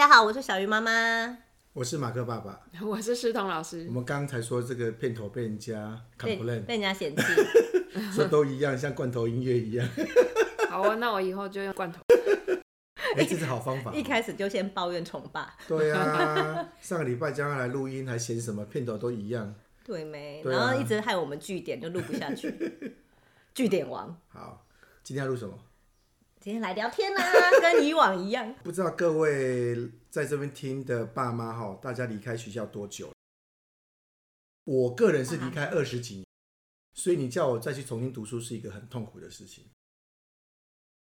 家好，我是小鱼妈妈，我是马克爸爸，我是诗彤老师。我们刚才说这个片头被人家 complain，被人家嫌弃，说都一样，像罐头音乐一样。好啊，那我以后就用罐头。哎、欸，这是好方法。一开始就先抱怨宠爸。对啊，上个礼拜叫他来录音，还嫌什么片头都一样。对没？然后一直害我们据点就录不下去。据点王。好，今天要录什么？今天来聊天啦，跟以往一样。不知道各位在这边听的爸妈哈，大家离开学校多久？我个人是离开二十几年，所以你叫我再去重新读书是一个很痛苦的事情。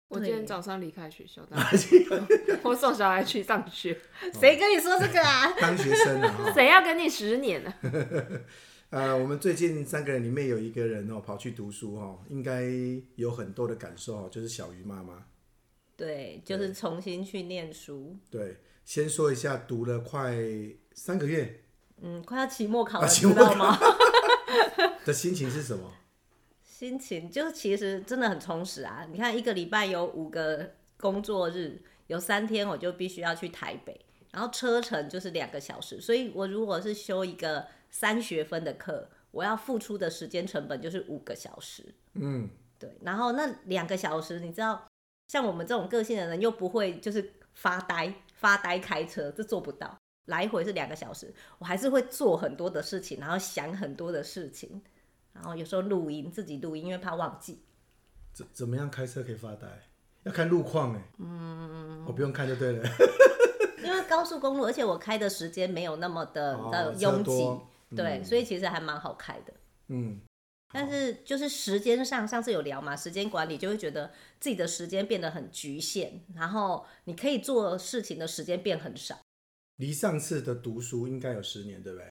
我今天早上离开学校，我送小孩去上学。谁跟你说这个啊？当学生啊？谁要跟你十年呢？呃，我们最近三个人里面有一个人哦，跑去读书哦，应该有很多的感受哦，就是小鱼妈妈。对，就是重新去念书。对，先说一下，读了快三个月，嗯，快要期末考了，啊、期末考知道吗？的心情是什么？心情就是其实真的很充实啊！你看，一个礼拜有五个工作日，有三天我就必须要去台北，然后车程就是两个小时，所以我如果是修一个。三学分的课，我要付出的时间成本就是五个小时。嗯，对。然后那两个小时，你知道，像我们这种个性的人又不会就是发呆，发呆开车，这做不到。来回是两个小时，我还是会做很多的事情，然后想很多的事情，然后有时候录音，自己录音，因为怕忘记。怎怎么样开车可以发呆？要看路况哎。嗯，我不用看就对了。因为高速公路，而且我开的时间没有那么的的拥挤。对，嗯、所以其实还蛮好开的。嗯，但是就是时间上，上次有聊嘛，时间管理就会觉得自己的时间变得很局限，然后你可以做事情的时间变很少。离上次的读书应该有十年，对不对？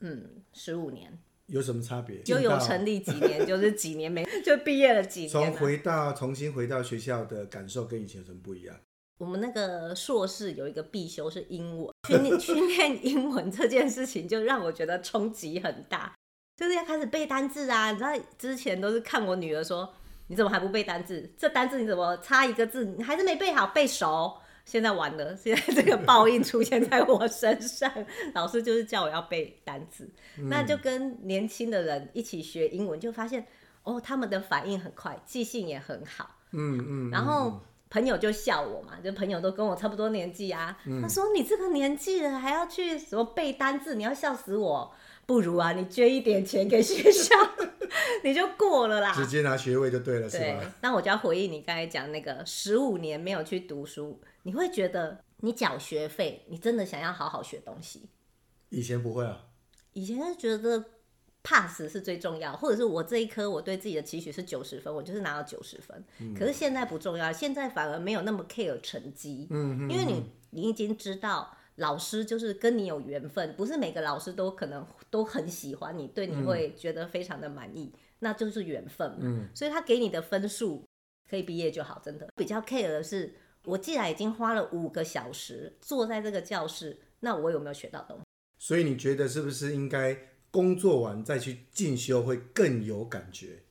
嗯，十五年。有什么差别？就有成立几年，就是几年没 就毕业了几年。从回到重新回到学校的感受跟以前有什么不一样？我们那个硕士有一个必修是英文，去念去念英文这件事情就让我觉得冲击很大，就是要开始背单字啊！你知道之前都是看我女儿说，你怎么还不背单字？这单字你怎么差一个字你还是没背好背熟？现在完了，现在这个报应出现在我身上，老师就是叫我要背单字，嗯、那就跟年轻的人一起学英文，就发现哦，他们的反应很快，记性也很好，嗯嗯，然后。朋友就笑我嘛，就朋友都跟我差不多年纪啊。嗯、他说：“你这个年纪了还要去什么背单字？你要笑死我！不如啊，你捐一点钱给学校，你就过了啦。直接拿学位就对了，对是吧？那我就要回应你刚才讲那个十五年没有去读书，你会觉得你缴学费，你真的想要好好学东西？以前不会啊，以前是觉得。” Pass 是最重要，或者是我这一科我对自己的期许是九十分，我就是拿到九十分。嗯、可是现在不重要，现在反而没有那么 care 成绩。嗯嗯，因为你你已经知道老师就是跟你有缘分，不是每个老师都可能都很喜欢你，对你会觉得非常的满意，嗯、那就是缘分嘛。嗯，所以他给你的分数可以毕业就好，真的。比较 care 的是，我既然已经花了五个小时坐在这个教室，那我有没有学到东西？所以你觉得是不是应该？工作完再去进修会更有感觉。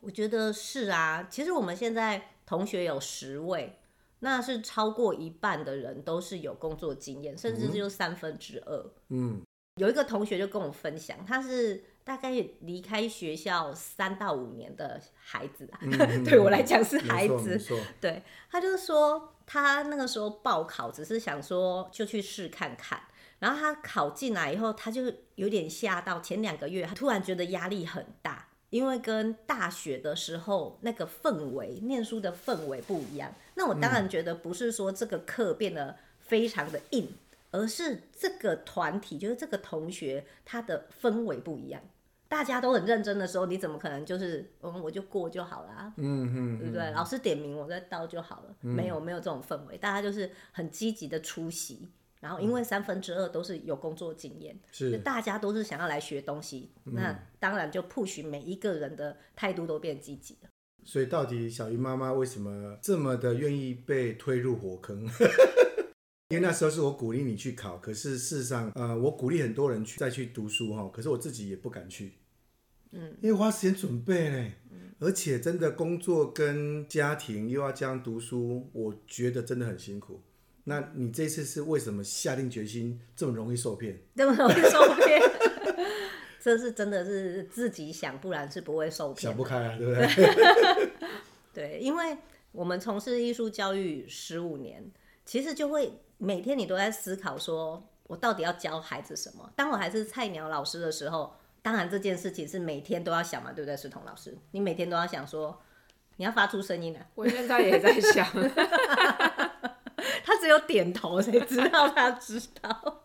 我觉得是啊，其实我们现在同学有十位，那是超过一半的人都是有工作经验，甚至就三分之二。嗯，有一个同学就跟我分享，他是大概离开学校三到五年的孩子啊，嗯、对我来讲是孩子。对，他就说他那个时候报考只是想说就去试看看。然后他考进来以后，他就有点吓到。前两个月，他突然觉得压力很大，因为跟大学的时候那个氛围、念书的氛围不一样。那我当然觉得不是说这个课变得非常的硬，嗯、而是这个团体，就是这个同学他的氛围不一样。大家都很认真的时候，你怎么可能就是嗯，我就过就好了、啊？嗯嗯，对不对？老师点名我再到就好了。嗯、没有没有这种氛围，大家就是很积极的出席。然后，因为三分之二都是有工作经验，是大家都是想要来学东西，嗯、那当然就 push 每一个人的态度都变积极了。所以，到底小鱼妈妈为什么这么的愿意被推入火坑？因为那时候是我鼓励你去考，可是事实上，呃，我鼓励很多人去再去读书哈，可是我自己也不敢去，嗯，因为花时间准备呢，嗯、而且真的工作跟家庭又要这样读书，我觉得真的很辛苦。那你这次是为什么下定决心这么容易受骗？这么容易受骗？这是真的是自己想，不然是不会受骗。想不开啊，对不对？对，因为我们从事艺术教育十五年，其实就会每天你都在思考，说我到底要教孩子什么？当我还是菜鸟老师的时候，当然这件事情是每天都要想嘛，对不对？石彤老师，你每天都要想说，你要发出声音啊。我现在也在想。只有点头才知道，他知道。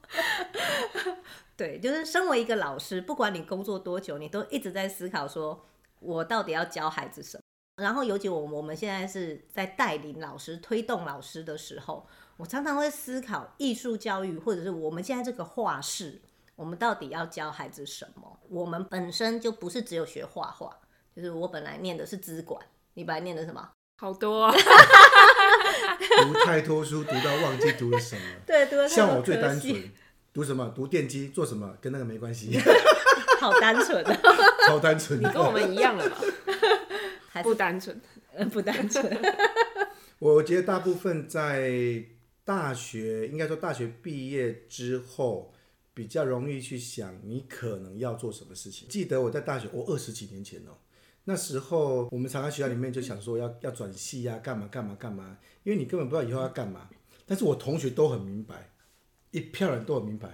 对，就是身为一个老师，不管你工作多久，你都一直在思考说，我到底要教孩子什么。然后，尤其我我们现在是在带领老师、推动老师的时候，我常常会思考艺术教育，或者是我们现在这个画室，我们到底要教孩子什么？我们本身就不是只有学画画，就是我本来念的是资管，你本来念的什么？好多啊。读太多书，读到忘记读了什么。对，读了像我最单纯，读什么？读电机做什么？跟那个没关系。好单纯啊，超单纯。你跟我们一样了吧？还不单纯，不单纯。我觉得大部分在大学，应该说大学毕业之后，比较容易去想你可能要做什么事情。记得我在大学，我二十几年前哦。那时候我们常常学校里面就想说要要转系呀，干嘛干嘛干嘛，因为你根本不知道以后要干嘛。但是我同学都很明白，一票人都很明白，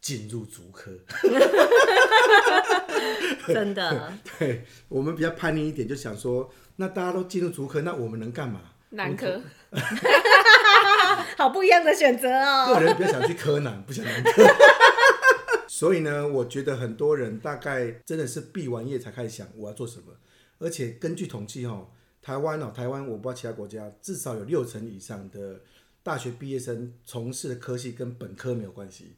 进入竹科。真的。对，我们比较叛逆一点，就想说，那大家都进入竹科，那我们能干嘛？男科。好不一样的选择哦。个人比较想去柯南，不想南科。所以呢，我觉得很多人大概真的是毕完业才开始想我要做什么。而且根据统计，哈，台湾哦，台湾我不知道其他国家，至少有六成以上的大学毕业生从事的科系跟本科没有关系。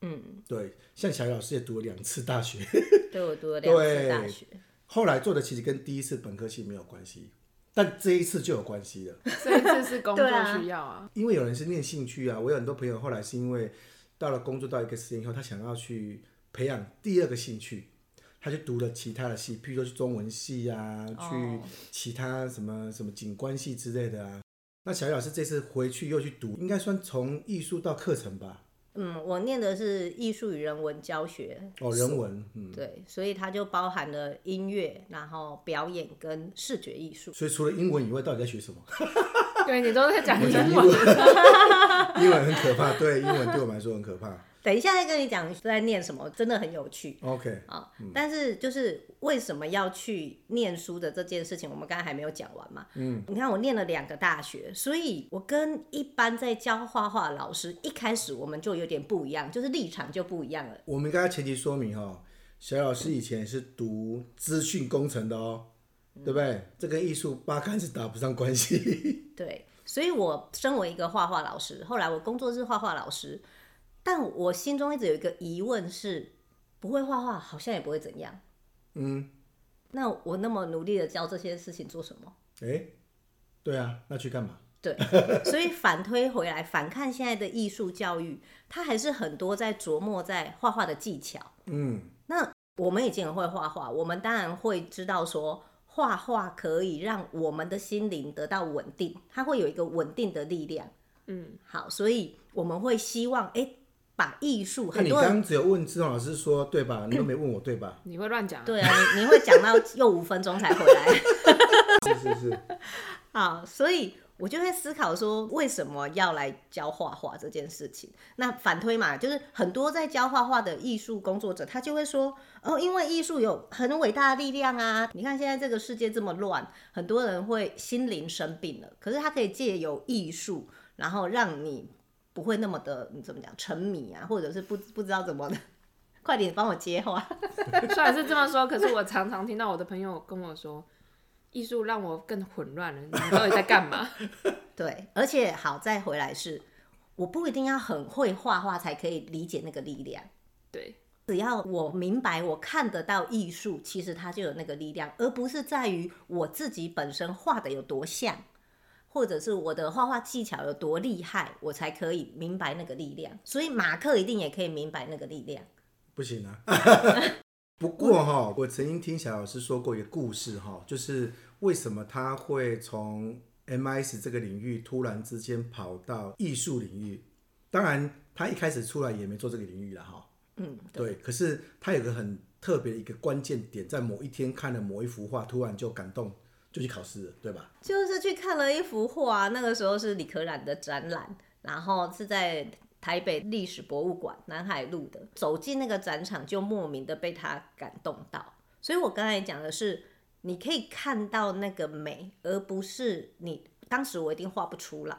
嗯，对，像小雨老师也读了两次大学，对，我读了两次大学，后来做的其实跟第一次本科系没有关系，但这一次就有关系了。这一次是工作需要啊，因为有人是念兴趣啊，我有很多朋友后来是因为到了工作到一个时间以后，他想要去培养第二个兴趣。他就读了其他的系，譬如说去中文系啊，去其他什么什么景观系之类的啊。那小鱼老师这次回去又去读，应该算从艺术到课程吧？嗯，我念的是艺术与人文教学。哦，人文，嗯，对，所以它就包含了音乐，然后表演跟视觉艺术。所以除了英文以外，到底在学什么？对，你都在讲英文。英文很可怕，对，英文对我们来说很可怕。等一下再跟你讲在念什么，真的很有趣。OK 啊，但是就是为什么要去念书的这件事情，我们刚才还没有讲完嘛。嗯，你看我念了两个大学，所以我跟一般在教画画老师一开始我们就有点不一样，就是立场就不一样了。我们刚才前提说明哈，小老师以前是读资讯工程的哦，嗯、对不对？这跟艺术八竿子打不上关系。对，所以我身为一个画画老师，后来我工作是画画老师。但我心中一直有一个疑问是，不会画画好像也不会怎样。嗯，那我那么努力的教这些事情做什么？哎、欸，对啊，那去干嘛？对，所以反推回来，反看现在的艺术教育，它还是很多在琢磨在画画的技巧。嗯，那我们已经很会画画，我们当然会知道说，画画可以让我们的心灵得到稳定，它会有一个稳定的力量。嗯，好，所以我们会希望，哎、欸。把艺术，那你刚刚只有问志宏老师说对吧？你都没问我对吧？你会乱讲。对啊，你你会讲到又五分钟才回来。是是是。好，所以我就会思考说，为什么要来教画画这件事情？那反推嘛，就是很多在教画画的艺术工作者，他就会说，哦，因为艺术有很伟大的力量啊！你看现在这个世界这么乱，很多人会心灵生病了，可是他可以借由艺术，然后让你。不会那么的，怎么讲沉迷啊，或者是不不知道怎么的，快点帮我接话。虽然是这么说，可是我常常听到我的朋友跟我说，艺术让我更混乱了。你到底在干嘛？对，而且好再回来是，我不一定要很会画画才可以理解那个力量。对，只要我明白，我看得到艺术，其实它就有那个力量，而不是在于我自己本身画的有多像。或者是我的画画技巧有多厉害，我才可以明白那个力量。所以马克一定也可以明白那个力量。不行啊！不过哈、喔，我曾经听小老师说过一个故事哈，就是为什么他会从 MIS 这个领域突然之间跑到艺术领域？当然，他一开始出来也没做这个领域了哈。嗯，对。可是他有个很特别的一个关键点，在某一天看了某一幅画，突然就感动，就去考试了，对吧？就是去看了一幅画，那个时候是李可染的展览，然后是在台北历史博物馆南海路的。走进那个展场，就莫名的被他感动到。所以我刚才讲的是。你可以看到那个美，而不是你当时我一定画不出来，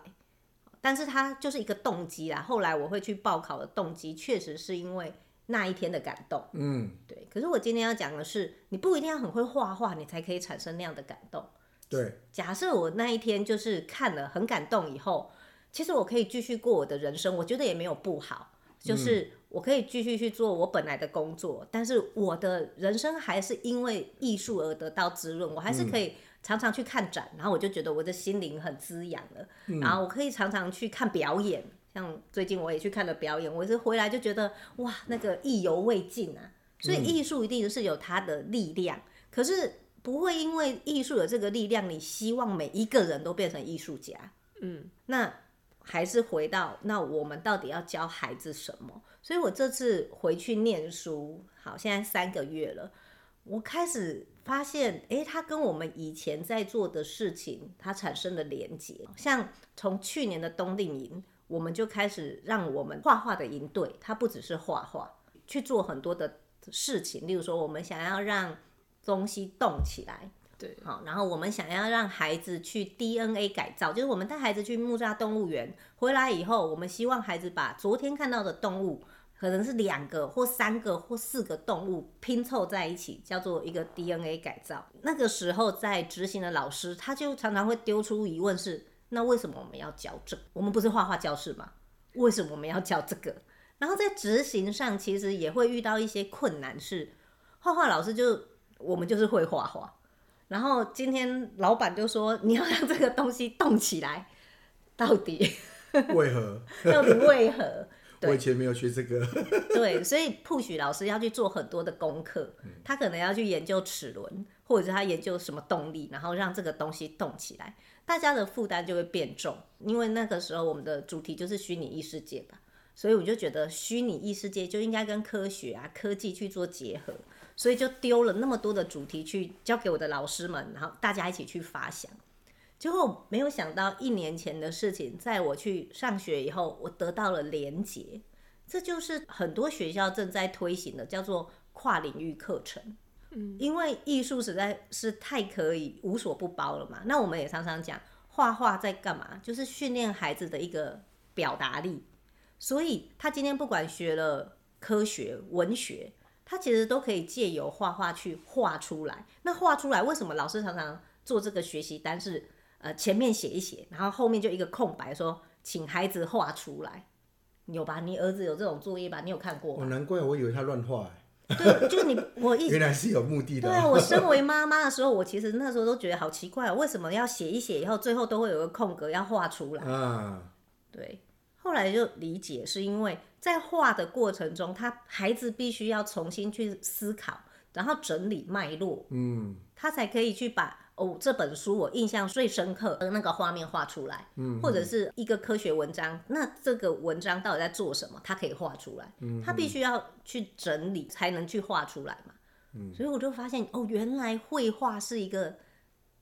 但是它就是一个动机啦。后来我会去报考的动机，确实是因为那一天的感动。嗯，对。可是我今天要讲的是，你不一定要很会画画，你才可以产生那样的感动。对。假设我那一天就是看了很感动以后，其实我可以继续过我的人生，我觉得也没有不好，就是。嗯我可以继续去做我本来的工作，但是我的人生还是因为艺术而得到滋润。我还是可以常常去看展，然后我就觉得我的心灵很滋养了。然后我可以常常去看表演，像最近我也去看了表演，我是回来就觉得哇，那个意犹未尽啊。所以艺术一定是有它的力量，可是不会因为艺术的这个力量，你希望每一个人都变成艺术家。嗯，那。还是回到那，我们到底要教孩子什么？所以我这次回去念书，好，现在三个月了，我开始发现，诶，他跟我们以前在做的事情，它产生了连结。像从去年的冬令营，我们就开始让我们画画的营队，它不只是画画，去做很多的事情，例如说，我们想要让东西动起来。对，好，然后我们想要让孩子去 DNA 改造，就是我们带孩子去木栅动物园回来以后，我们希望孩子把昨天看到的动物，可能是两个或三个或四个动物拼凑在一起，叫做一个 DNA 改造。那个时候在执行的老师，他就常常会丢出疑问是：那为什么我们要教这个？我们不是画画教室吗？为什么我们要教这个？然后在执行上，其实也会遇到一些困难，是画画老师就我们就是会画画。然后今天老板就说，你要让这个东西动起来，到底为何？到底为何？我以前没有学这个。对，所以 Push 老师要去做很多的功课，他可能要去研究齿轮，或者是他研究什么动力，然后让这个东西动起来，大家的负担就会变重。因为那个时候我们的主题就是虚拟异世界吧，所以我就觉得虚拟异世界就应该跟科学啊、科技去做结合。所以就丢了那么多的主题去交给我的老师们，然后大家一起去发想。结果没有想到一年前的事情，在我去上学以后，我得到了连结。这就是很多学校正在推行的，叫做跨领域课程。嗯，因为艺术实在是太可以无所不包了嘛。那我们也常常讲，画画在干嘛？就是训练孩子的一个表达力。所以他今天不管学了科学、文学。他其实都可以借由画画去画出来。那画出来，为什么老师常常做这个学习单是呃前面写一写，然后后面就一个空白，说请孩子画出来。有吧？你儿子有这种作业吧？你有看过吗？哦，难怪我以为他乱画。对，就你我一 原来是有目的的。对啊，我身为妈妈的时候，我其实那时候都觉得好奇怪，为什么要写一写以后，最后都会有个空格要画出来啊？对，后来就理解是因为。在画的过程中，他孩子必须要重新去思考，然后整理脉络，嗯，他才可以去把哦这本书我印象最深刻的那个画面画出来，嗯，或者是一个科学文章，那这个文章到底在做什么，他可以画出来，嗯，他必须要去整理才能去画出来嘛，嗯，所以我就发现哦，原来绘画是一个。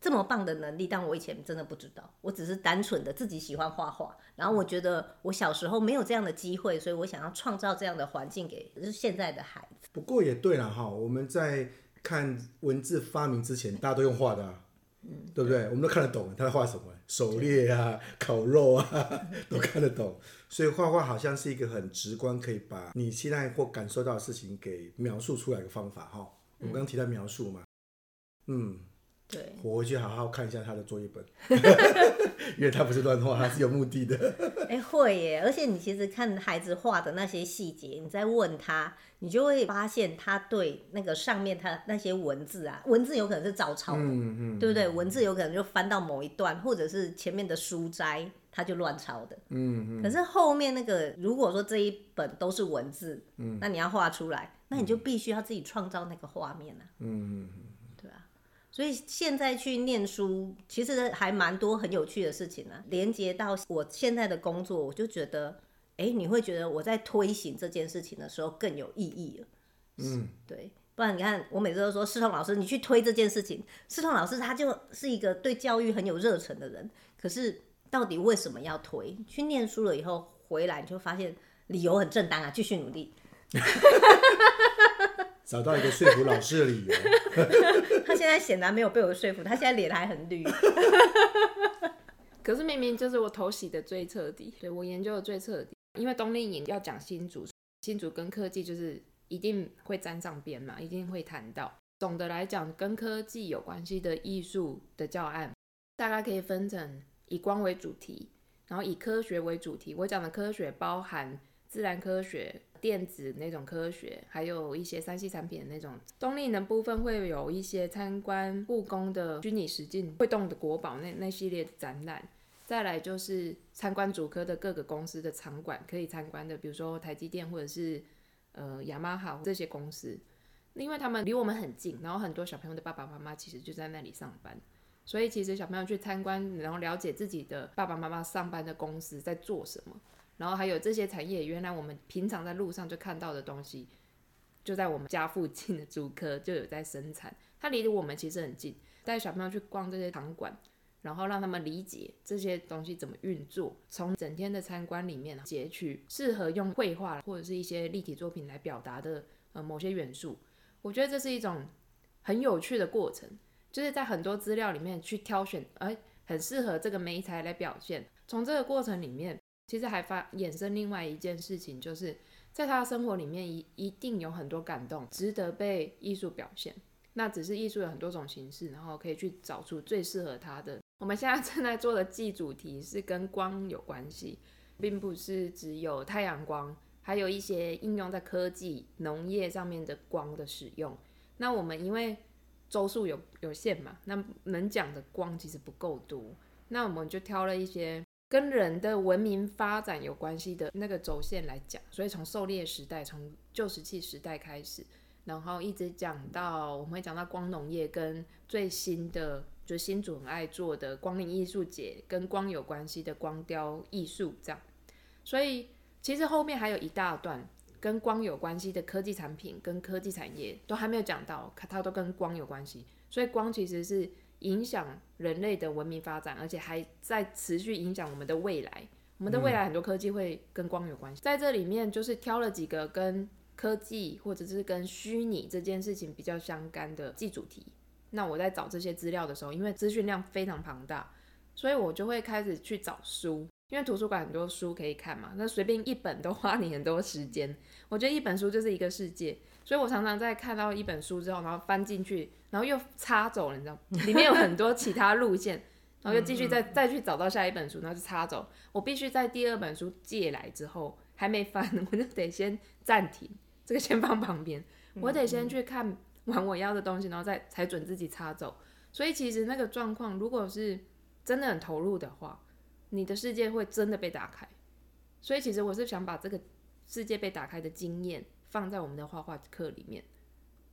这么棒的能力，但我以前真的不知道。我只是单纯的自己喜欢画画，然后我觉得我小时候没有这样的机会，所以我想要创造这样的环境给就是现在的孩子。不过也对了哈，我们在看文字发明之前，大家都用画的啊，嗯，对不对？我们都看得懂他在画什么，狩猎啊、烤肉啊，都看得懂。所以画画好像是一个很直观，可以把你期待或感受到的事情给描述出来的方法哈。我们刚刚提到描述嘛，嗯。对，我回去好好看一下他的作业本，因为他不是乱画，他是有目的的。哎、欸，会耶！而且你其实看孩子画的那些细节，你再问他，你就会发现他对那个上面他那些文字啊，文字有可能是照抄的，嗯嗯，对不对？文字有可能就翻到某一段，或者是前面的书摘，他就乱抄的，嗯嗯。可是后面那个，如果说这一本都是文字，嗯，那你要画出来，那你就必须要自己创造那个画面啊，嗯嗯。所以现在去念书，其实还蛮多很有趣的事情呢、啊。连接到我现在的工作，我就觉得，哎，你会觉得我在推行这件事情的时候更有意义了。嗯，对。不然你看，我每次都说世彤老师，你去推这件事情。世彤老师他就是一个对教育很有热忱的人，可是到底为什么要推？去念书了以后回来，你就发现理由很正当啊，继续努力。找到一个说服老师的理由。他现在显然没有被我说服，他现在脸还很绿。可是明明就是我头洗的最彻底，对，我研究的最彻底。因为冬令营要讲新竹，新竹跟科技就是一定会沾上边嘛，一定会谈到。总的来讲，跟科技有关系的艺术的教案，大概可以分成以光为主题，然后以科学为主题。我讲的科学包含自然科学。电子那种科学，还有一些三 C 产品的那种。冬令营的部分会有一些参观故宫的虚拟实境会动的国宝那那系列的展览，再来就是参观主科的各个公司的场馆可以参观的，比如说台积电或者是呃雅马哈这些公司，因为他们离我们很近，然后很多小朋友的爸爸妈妈其实就在那里上班，所以其实小朋友去参观，然后了解自己的爸爸妈妈上班的公司在做什么。然后还有这些产业，原来我们平常在路上就看到的东西，就在我们家附近的竹科就有在生产。它离我们其实很近，带小朋友去逛这些场馆，然后让他们理解这些东西怎么运作。从整天的参观里面截取适合用绘画或者是一些立体作品来表达的呃某些元素，我觉得这是一种很有趣的过程，就是在很多资料里面去挑选，哎，很适合这个媒材来表现。从这个过程里面。其实还发衍生另外一件事情，就是在他的生活里面一一定有很多感动，值得被艺术表现。那只是艺术有很多种形式，然后可以去找出最适合他的。我们现在 正在做的季主题是跟光有关系，并不是只有太阳光，还有一些应用在科技、农业上面的光的使用。那我们因为周数有有限嘛，那能讲的光其实不够多，那我们就挑了一些。跟人的文明发展有关系的那个轴线来讲，所以从狩猎时代，从旧石器时代开始，然后一直讲到我们会讲到光农业跟最新的，就是新主很爱做的光临艺术节，跟光有关系的光雕艺术这样。所以其实后面还有一大段跟光有关系的科技产品跟科技产业都还没有讲到，它都跟光有关系。所以光其实是。影响人类的文明发展，而且还在持续影响我们的未来。我们的未来很多科技会跟光有关系，在这里面就是挑了几个跟科技或者是跟虚拟这件事情比较相干的记主题。那我在找这些资料的时候，因为资讯量非常庞大，所以我就会开始去找书，因为图书馆很多书可以看嘛，那随便一本都花你很多时间。我觉得一本书就是一个世界。所以我常常在看到一本书之后，然后翻进去，然后又插走了，你知道吗？里面有很多其他路线，然后又继续再再去找到下一本书，然后就插走。我必须在第二本书借来之后还没翻，我就得先暂停，这个先放旁边，我得先去看完我要的东西，然后再才准自己插走。所以其实那个状况，如果是真的很投入的话，你的世界会真的被打开。所以其实我是想把这个世界被打开的经验。放在我们的画画课里面，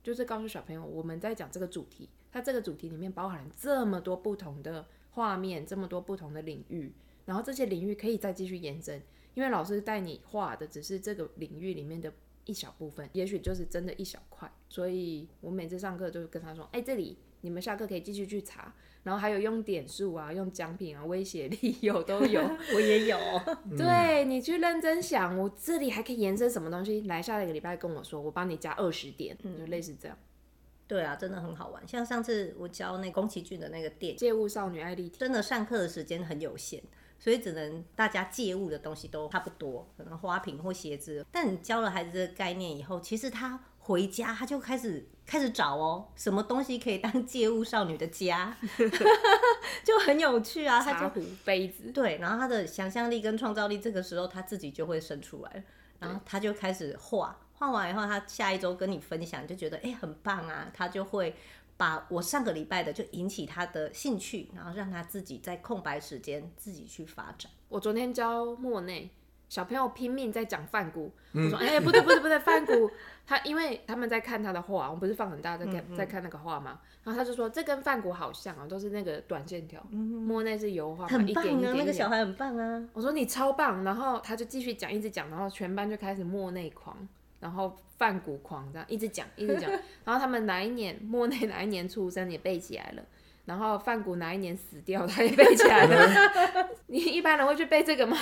就是告诉小朋友，我们在讲这个主题，它这个主题里面包含这么多不同的画面，这么多不同的领域，然后这些领域可以再继续延伸，因为老师带你画的只是这个领域里面的一小部分，也许就是真的一小块，所以我每次上课就跟他说，哎，这里你们下课可以继续去查。然后还有用点数啊，用奖品啊，威胁力有都有，我也有。对，你去认真想，我这里还可以延伸什么东西？来下一个礼拜跟我说，我帮你加二十点，就类似这样。对啊，真的很好玩。像上次我教那宫崎骏的那个电《借物少女艾莉缇》，真的上课的时间很有限，所以只能大家借物的东西都差不多，可能花瓶或鞋子。但你教了孩子这个概念以后，其实他。回家他就开始开始找哦，什么东西可以当借物少女的家，就很有趣啊。他就杯子，对，然后他的想象力跟创造力，这个时候他自己就会生出来，然后他就开始画，画完以后他下一周跟你分享，就觉得哎、欸、很棒啊，他就会把我上个礼拜的就引起他的兴趣，然后让他自己在空白时间自己去发展。我昨天教莫内。小朋友拼命在讲梵谷，我说哎、欸、不对不对不对，梵谷他因为他们在看他的画，我们不是放很大在看在看那个画吗？然后他就说这跟梵谷好像啊，都是那个短线条，嗯、莫内是油画，很棒啊，那个小孩很棒啊。我说你超棒，然后他就继续讲一直讲，然后全班就开始莫内狂，然后梵谷狂这样一直讲一直讲，然后他们哪一年莫内哪一年出生也背起来了。然后梵谷哪一年死掉，他也背起来了。你一般人会去背这个吗？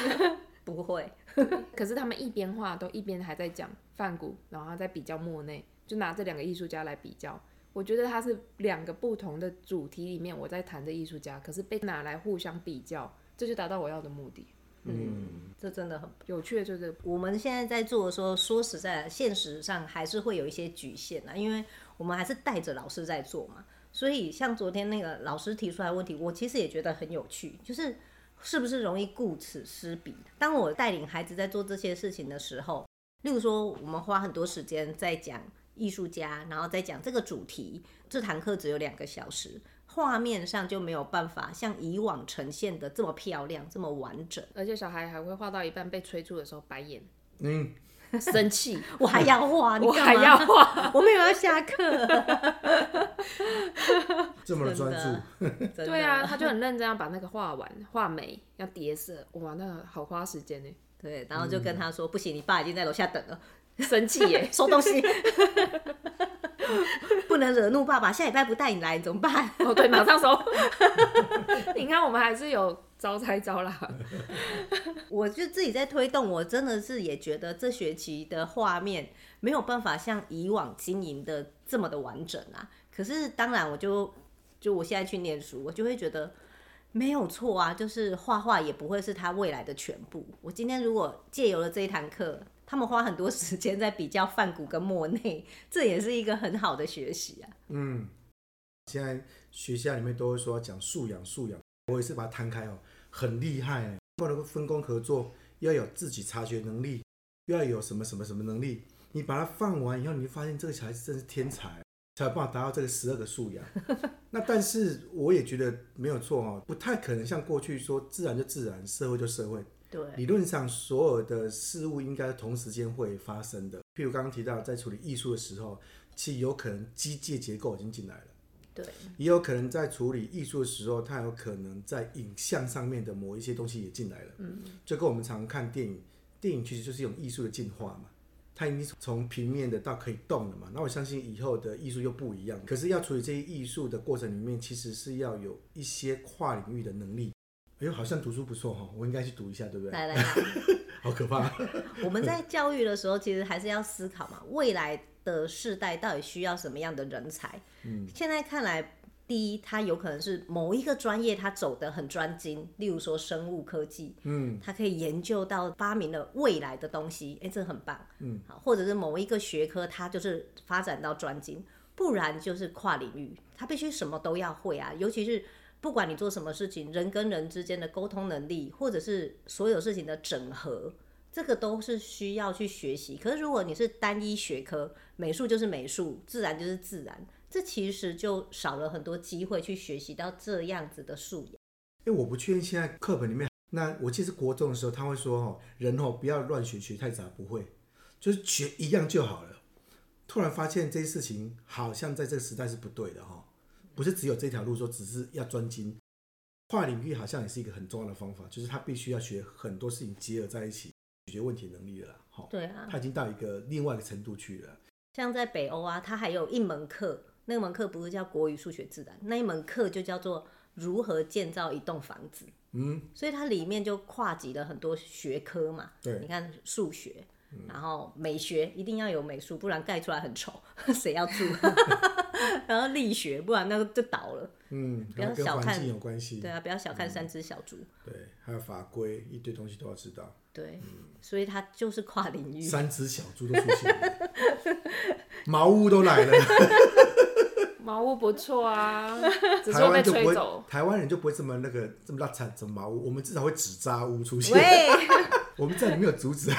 不会。可是他们一边画都一边还在讲梵谷，然后在比较莫内，就拿这两个艺术家来比较。我觉得他是两个不同的主题里面我在谈的艺术家，可是被拿来互相比较，这就达到我要的目的。嗯，这真的很有趣的就是我们现在在做的时候，说实在的，现实上还是会有一些局限啊，因为我们还是带着老师在做嘛。所以，像昨天那个老师提出来的问题，我其实也觉得很有趣，就是是不是容易顾此失彼？当我带领孩子在做这些事情的时候，例如说，我们花很多时间在讲艺术家，然后再讲这个主题，这堂课只有两个小时，画面上就没有办法像以往呈现的这么漂亮、这么完整，而且小孩还会画到一半被催促的时候白眼。嗯。生气，我还要画，我还要画，我没有要下课，这么的专注，对啊，他就很认真要把那个画完，画眉，要叠色，哇，那个好花时间呢。对，然后就跟他说，不行，你爸已经在楼下等了，生气耶，收东西，不能惹怒爸爸，下礼拜不带你来怎么办？哦，对，马上收。你看，我们还是有。招财招啦！我就自己在推动，我真的是也觉得这学期的画面没有办法像以往经营的这么的完整啊。可是当然，我就就我现在去念书，我就会觉得没有错啊，就是画画也不会是他未来的全部。我今天如果借由了这一堂课，他们花很多时间在比较梵谷跟莫内，这也是一个很好的学习啊。嗯，现在学校里面都会说要讲素养，素养。我也是把它摊开哦，很厉害，不能分工合作，要有自己察觉能力，又要有什么什么什么能力。你把它放完以后，你就发现这个小孩子真是天才，才有办法达到这个十二个素养。那但是我也觉得没有错哦，不太可能像过去说自然就自然，社会就社会。对，理论上所有的事物应该同时间会发生的。譬如刚刚提到在处理艺术的时候，其实有可能机械结构已经进来了。对，也有可能在处理艺术的时候，它有可能在影像上面的某一些东西也进来了。嗯，就跟我们常看电影，电影其实就是一种艺术的进化嘛，它已经从平面的到可以动了嘛。那我相信以后的艺术又不一样。可是要处理这些艺术的过程里面，其实是要有一些跨领域的能力。哎呦，好像读书不错哈，我应该去读一下，对不对？来来来，好可怕。我们在教育的时候，其实还是要思考嘛，未来。的世代到底需要什么样的人才？嗯，现在看来，第一，他有可能是某一个专业，他走得很专精，例如说生物科技，嗯，他可以研究到发明了未来的东西，哎、欸，这很棒，嗯，好，或者是某一个学科，他就是发展到专精，不然就是跨领域，他必须什么都要会啊，尤其是不管你做什么事情，人跟人之间的沟通能力，或者是所有事情的整合。这个都是需要去学习，可是如果你是单一学科，美术就是美术，自然就是自然，这其实就少了很多机会去学习到这样子的素养。哎，我不确定现在课本里面，那我记得国中的时候他会说哦，人哦不要乱学，学太杂不会，就是学一样就好了。突然发现这些事情好像在这个时代是不对的哈，不是只有这条路说只是要专精，跨领域好像也是一个很重要的方法，就是他必须要学很多事情结合在一起。问题能力了，好，对啊，他已经到一个另外一个程度去了。像在北欧啊，他还有一门课，那门课不是叫国语、数学、自然，那一门课就叫做如何建造一栋房子。嗯，所以它里面就跨级了很多学科嘛。对，你看数学，然后美学一定要有美术，不然盖出来很丑，谁要住？然后力学，不然那个就倒了。嗯，不要小看有关系。对啊，不要小看三只小猪。对，还有法规，一堆东西都要知道。对，所以它就是跨领域。三只小猪都出现了，茅屋都来了。茅屋不错啊，台湾就不会，台湾人就不会这么那个这么拉惨，怎么茅屋？我们至少会纸扎屋出现。我们这里没有竹子，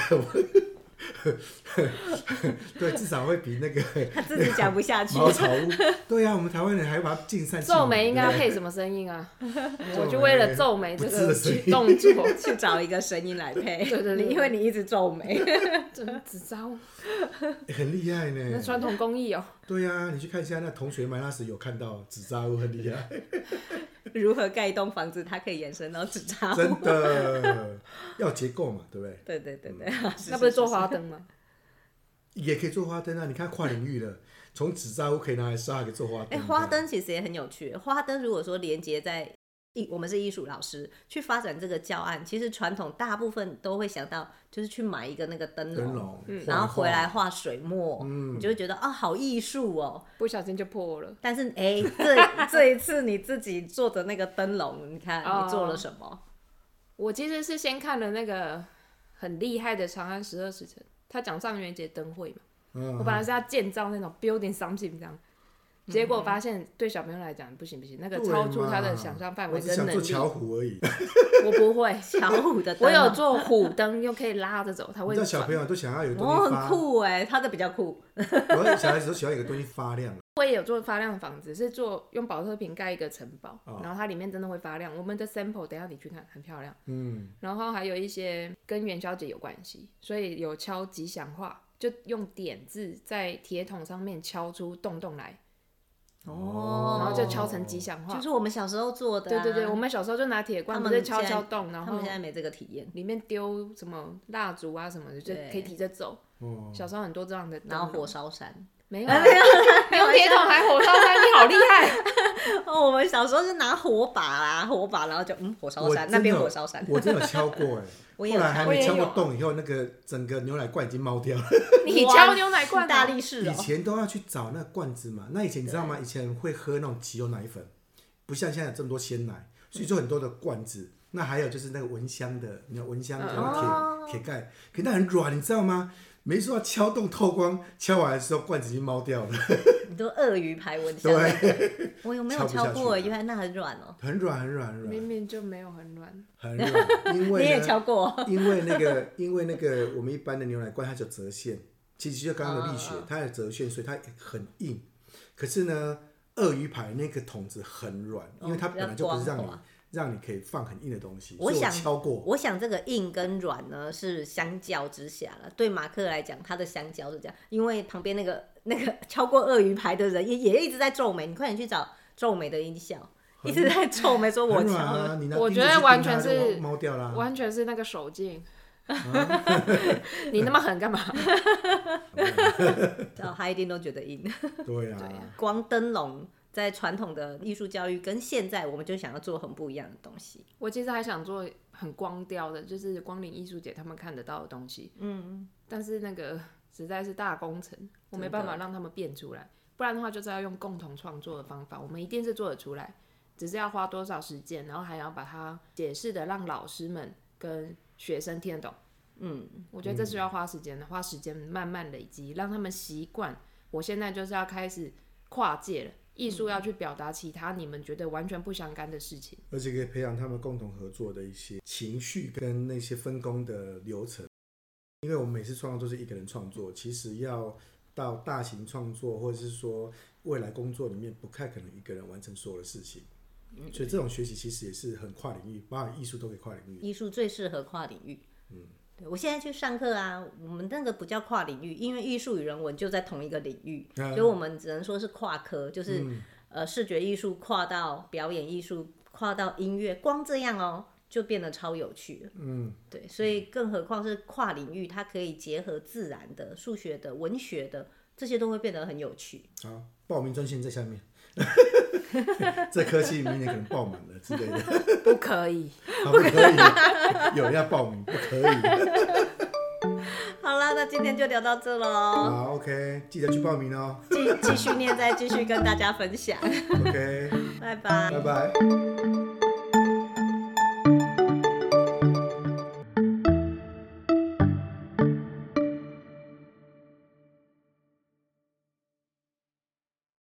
对，至少会比那个 他自己讲不下去。茅草屋，对呀、啊，我们台湾人还要把它进山。皱眉应该要配什么声音啊？我就为了皱眉这个动作去找一个声音来配。对对对，因为你一直皱眉，真的纸扎很厉害呢。那传统工艺哦。对呀、啊，你去看一下那同学们那时有看到纸扎屋很厉害。如何盖一栋房子，它可以延伸到纸扎屋？真的要结构嘛，对不对？对对对对，那不是做花灯吗？也可以做花灯啊！你看跨领域的，从纸扎屋可以拿来刷，可以做花灯。哎、欸，花灯其实也很有趣。花灯如果说连接在艺，我们是艺术老师去发展这个教案，其实传统大部分都会想到，就是去买一个那个灯笼，嗯，然后回来画水墨，嗯，你就会觉得啊、哦，好艺术哦，不小心就破了。但是哎、欸，这这一次你自己做的那个灯笼，你看你做了什么？哦、我其实是先看了那个很厉害的《长安十二时辰》。他讲上元节灯会嘛，嗯、我本来是要建造那种 building something 这样，嗯、结果发现对小朋友来讲不行不行，那个超出他的想象范围跟能力。我想做巧虎而已 我不会 巧虎的灯，我有做虎灯，又可以拉着走，他会。你知道小朋友都想要有东西发，我很酷哎，他的比较酷。我小孩子都喜欢有个东西发亮。我也有做发亮的房子，是做用保特瓶盖一个城堡，哦、然后它里面真的会发亮。我们的 sample 等下你去看，很漂亮。嗯，然后还有一些跟元宵节有关系，所以有敲吉祥话，就用点字在铁桶上面敲出洞洞来。哦，然后就敲成吉祥话，就是我们小时候做的、啊。对对对，我们小时候就拿铁罐，不是敲敲洞，然后他们现在没这个体验，里面丢什么蜡烛啊什么的，就可以提着走。哦，小时候很多这样的，然后火烧山。没有，没有，用铁桶还火烧山，你好厉害！我们小时候是拿火把啦，火把，然后就嗯，火烧山，那边火烧山。我真的敲过哎，后来还没敲过洞，以后那个整个牛奶罐已经冒掉了。你敲牛奶罐大力士？以前都要去找那个罐子嘛。那以前你知道吗？以前会喝那种即溶奶粉，不像现在有这么多鲜奶，所以就很多的罐子。那还有就是那个蚊香的，你看蚊香就铁铁盖，可那很软，你知道吗？没说要敲洞透光，敲完的时候罐子已经猫掉了。你都鳄鱼牌蚊香。对，我有没有敲过？原来那很软哦。很软很软很软。明明就没有很软。很软，因为你也敲过。因为那个，因为那个，我们一般的牛奶罐它就折线，其实就刚刚的力学，它有折线，所以它很硬。可是呢，鳄鱼牌那个桶子很软，因为它本来就不是让你。让你可以放很硬的东西。我想我敲过，我想这个硬跟软呢是相较之下了。对马克来讲，他的相较是这样，因为旁边那个 那个敲过鳄鱼牌的人也也一直在皱眉。你快点去找皱眉的音效，一直在皱眉，说我敲。啊、我觉得完全是猫掉了，完全是那个手劲。你那么狠干嘛？他一定都觉得硬。对啊，光灯笼。在传统的艺术教育跟现在，我们就想要做很不一样的东西。我其实还想做很光雕的，就是光临艺术节他们看得到的东西。嗯，但是那个实在是大工程，我没办法让他们变出来。不然的话，就是要用共同创作的方法。我们一定是做得出来，只是要花多少时间，然后还要把它解释的让老师们跟学生听得懂。嗯，我觉得这是要花时间的，花时间慢慢累积，让他们习惯。我现在就是要开始跨界了。艺术要去表达其他你们觉得完全不相干的事情，而且可以培养他们共同合作的一些情绪跟那些分工的流程。因为我们每次创作都是一个人创作，其实要到大型创作或者是说未来工作里面，不太可能一个人完成所有的事情。所以这种学习其实也是很跨领域，包含艺术都可以跨领域。艺术最适合跨领域。嗯。我现在去上课啊，我们那个不叫跨领域，因为艺术与人文就在同一个领域，嗯、所以我们只能说是跨科，就是、嗯、呃视觉艺术跨到表演艺术，跨到音乐，光这样哦就变得超有趣了。嗯，对，所以更何况是跨领域，它可以结合自然的、数学的、文学的，这些都会变得很有趣。好，报名专线在下面。这科系明年可能爆满了之类的，不可以，不可以，有人要报名，不可以。好了，那今天就聊到这喽。好，OK，记得去报名哦。继继续念，再继续跟大家分享。OK，拜拜，拜拜。